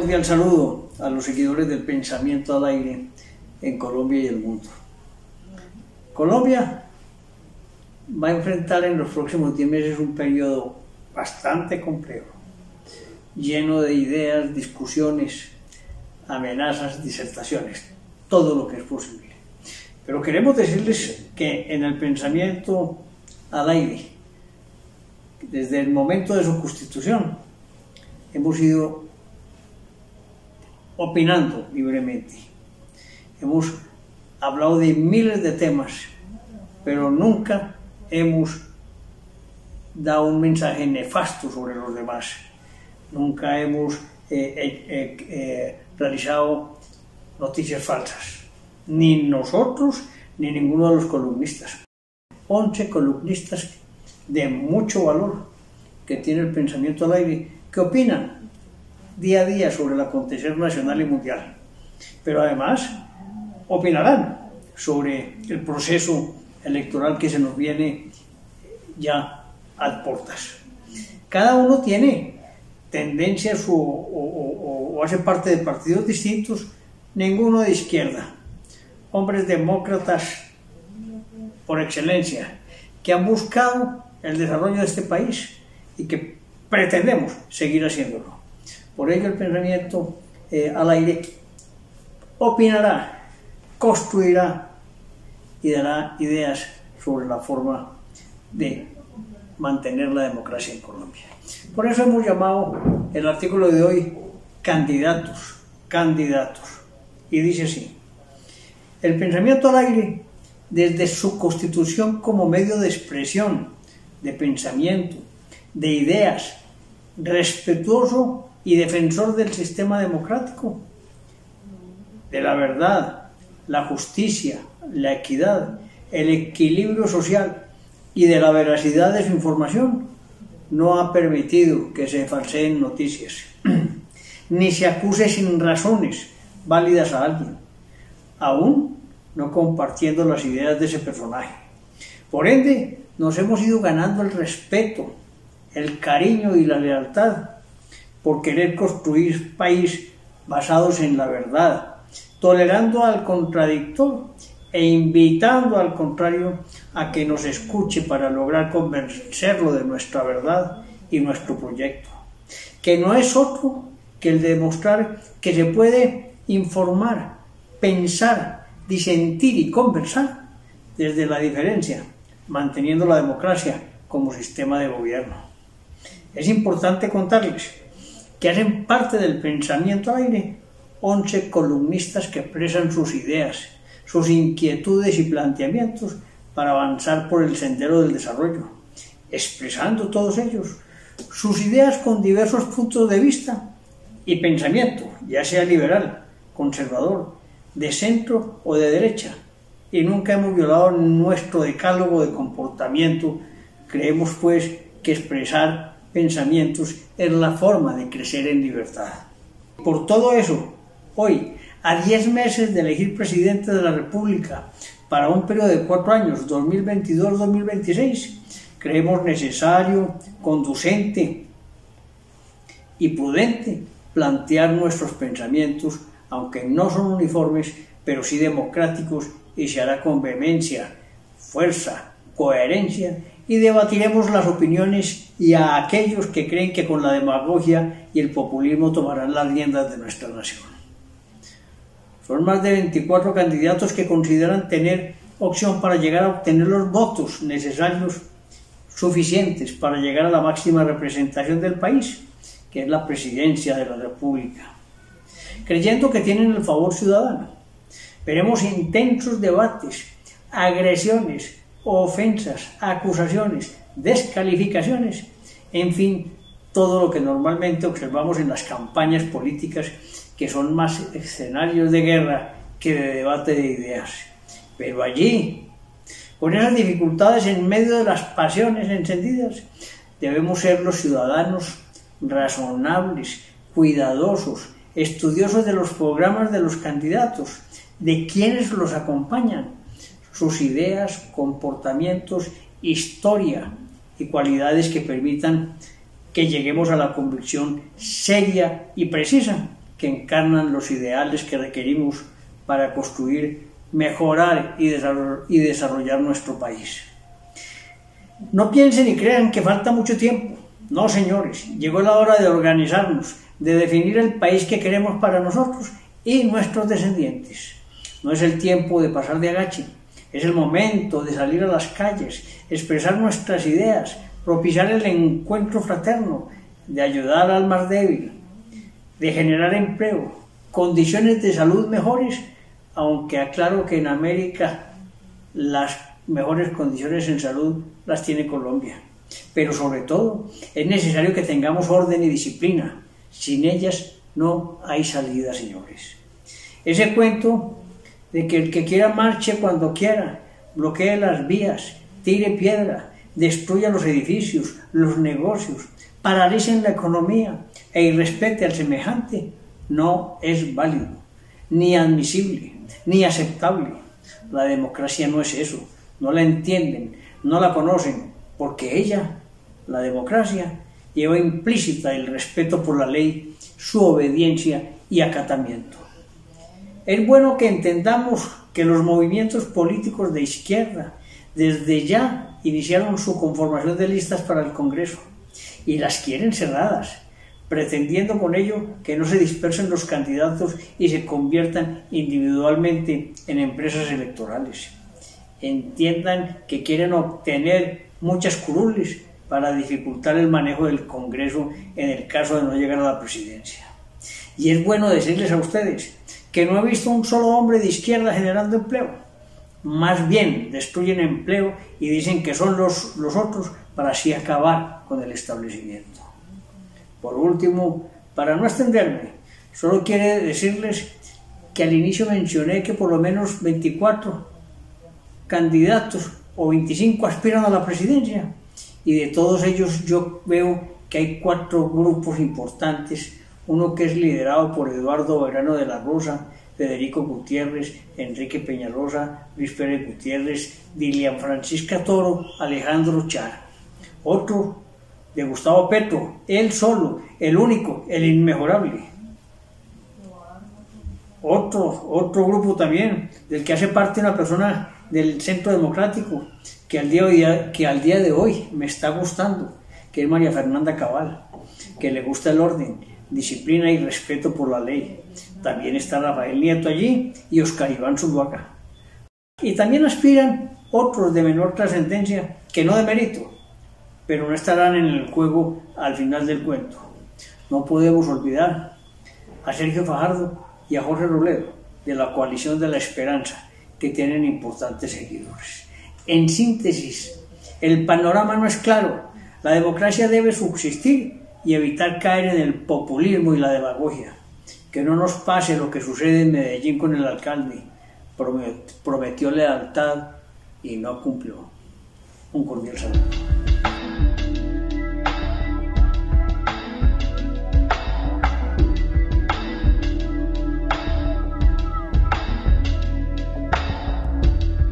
cordial saludo a los seguidores del pensamiento al aire en Colombia y el mundo. Colombia va a enfrentar en los próximos 10 meses un periodo bastante complejo, lleno de ideas, discusiones, amenazas, disertaciones, todo lo que es posible. Pero queremos decirles que en el pensamiento al aire, desde el momento de su constitución, hemos ido opinando libremente. Hemos hablado de miles de temas, pero nunca hemos dado un mensaje nefasto sobre los demás. Nunca hemos eh, eh, eh, realizado noticias falsas, ni nosotros ni ninguno de los columnistas. 11 columnistas de mucho valor que tiene el pensamiento al aire, que opinan día a día sobre el acontecer nacional y mundial. Pero además opinarán sobre el proceso electoral que se nos viene ya a portas. Cada uno tiene tendencias o, hace parte de partidos distintos, ninguno de izquierda. Hombres demócratas por excelencia, que han buscado el desarrollo de este país y que pretendemos seguir haciéndolo. Por ello el pensamiento eh, al aire opinará, construirá y dará ideas sobre la forma de mantener la democracia en Colombia. Por eso hemos llamado el artículo de hoy candidatos, candidatos. Y dice así, el pensamiento al aire, desde su constitución como medio de expresión, de pensamiento, de ideas, respetuoso y defensor del sistema democrático, de la verdad, la justicia, la equidad, el equilibrio social y de la veracidad de su información, no ha permitido que se falseen noticias, ni se acuse sin razones válidas a alguien, aún no compartiendo las ideas de ese personaje. Por ende, nos hemos ido ganando el respeto, el cariño y la lealtad por querer construir país basados en la verdad, tolerando al contradictor e invitando al contrario a que nos escuche para lograr convencerlo de nuestra verdad y nuestro proyecto, que no es otro que el demostrar que se puede informar, pensar, disentir y conversar desde la diferencia, manteniendo la democracia como sistema de gobierno. Es importante contarles que hacen parte del pensamiento aire 11 columnistas que expresan sus ideas, sus inquietudes y planteamientos para avanzar por el sendero del desarrollo, expresando todos ellos sus ideas con diversos puntos de vista y pensamiento, ya sea liberal, conservador, de centro o de derecha. Y nunca hemos violado nuestro decálogo de comportamiento. Creemos pues que expresar pensamientos es la forma de crecer en libertad. Por todo eso, hoy, a 10 meses de elegir presidente de la República para un periodo de cuatro años, 2022-2026, creemos necesario, conducente y prudente plantear nuestros pensamientos, aunque no son uniformes, pero sí democráticos y se hará con vehemencia, fuerza, coherencia y debatiremos las opiniones y a aquellos que creen que con la demagogia y el populismo tomarán las riendas de nuestra nación. Son más de 24 candidatos que consideran tener opción para llegar a obtener los votos necesarios suficientes para llegar a la máxima representación del país, que es la presidencia de la República, creyendo que tienen el favor ciudadano. Veremos intensos debates, agresiones, ofensas, acusaciones, descalificaciones, en fin, todo lo que normalmente observamos en las campañas políticas que son más escenarios de guerra que de debate de ideas. Pero allí, con esas dificultades en medio de las pasiones encendidas, debemos ser los ciudadanos razonables, cuidadosos, estudiosos de los programas de los candidatos, de quienes los acompañan, sus ideas, comportamientos, historia y cualidades que permitan que lleguemos a la convicción seria y precisa que encarnan los ideales que requerimos para construir, mejorar y desarrollar nuestro país. No piensen y crean que falta mucho tiempo. No, señores, llegó la hora de organizarnos, de definir el país que queremos para nosotros y nuestros descendientes. No es el tiempo de pasar de agache, es el momento de salir a las calles, expresar nuestras ideas, propiciar el encuentro fraterno, de ayudar al más débil, de generar empleo, condiciones de salud mejores, aunque aclaro que en América las mejores condiciones en salud las tiene Colombia. Pero sobre todo es necesario que tengamos orden y disciplina. Sin ellas no hay salida, señores. Ese cuento de que el que quiera marche cuando quiera, bloquee las vías, tire piedra, destruya los edificios, los negocios, paralicen la economía e irrespete al semejante, no es válido, ni admisible, ni aceptable. La democracia no es eso, no la entienden, no la conocen, porque ella, la democracia, lleva implícita el respeto por la ley, su obediencia y acatamiento. Es bueno que entendamos que los movimientos políticos de izquierda desde ya iniciaron su conformación de listas para el Congreso y las quieren cerradas, pretendiendo con ello que no se dispersen los candidatos y se conviertan individualmente en empresas electorales. Entiendan que quieren obtener muchas curules para dificultar el manejo del Congreso en el caso de no llegar a la presidencia. Y es bueno decirles a ustedes que no he visto un solo hombre de izquierda generando empleo. Más bien destruyen empleo y dicen que son los, los otros para así acabar con el establecimiento. Por último, para no extenderme, solo quiero decirles que al inicio mencioné que por lo menos 24 candidatos o 25 aspiran a la presidencia y de todos ellos yo veo que hay cuatro grupos importantes, uno que es liderado por Eduardo Verano de la Rosa, Federico Gutiérrez, Enrique Peñalosa, Luis Pérez Gutiérrez, Dilian Francisca Toro, Alejandro Char otro de Gustavo Petro, él solo, el único, el inmejorable. Otro, otro grupo también, del que hace parte una persona del Centro Democrático, que al, día, que al día de hoy me está gustando, que es María Fernanda Cabal, que le gusta el orden, disciplina y respeto por la ley. También está Rafael Nieto allí y Oscar Iván Zuluaga. Y también aspiran otros de menor trascendencia, que no de mérito, pero no estarán en el juego al final del cuento. No podemos olvidar a Sergio Fajardo y a Jorge Robledo de la coalición de la esperanza, que tienen importantes seguidores. En síntesis, el panorama no es claro. La democracia debe subsistir y evitar caer en el populismo y la demagogia. Que no nos pase lo que sucede en Medellín con el alcalde. Prometió lealtad y no cumplió. Un cordial saludo.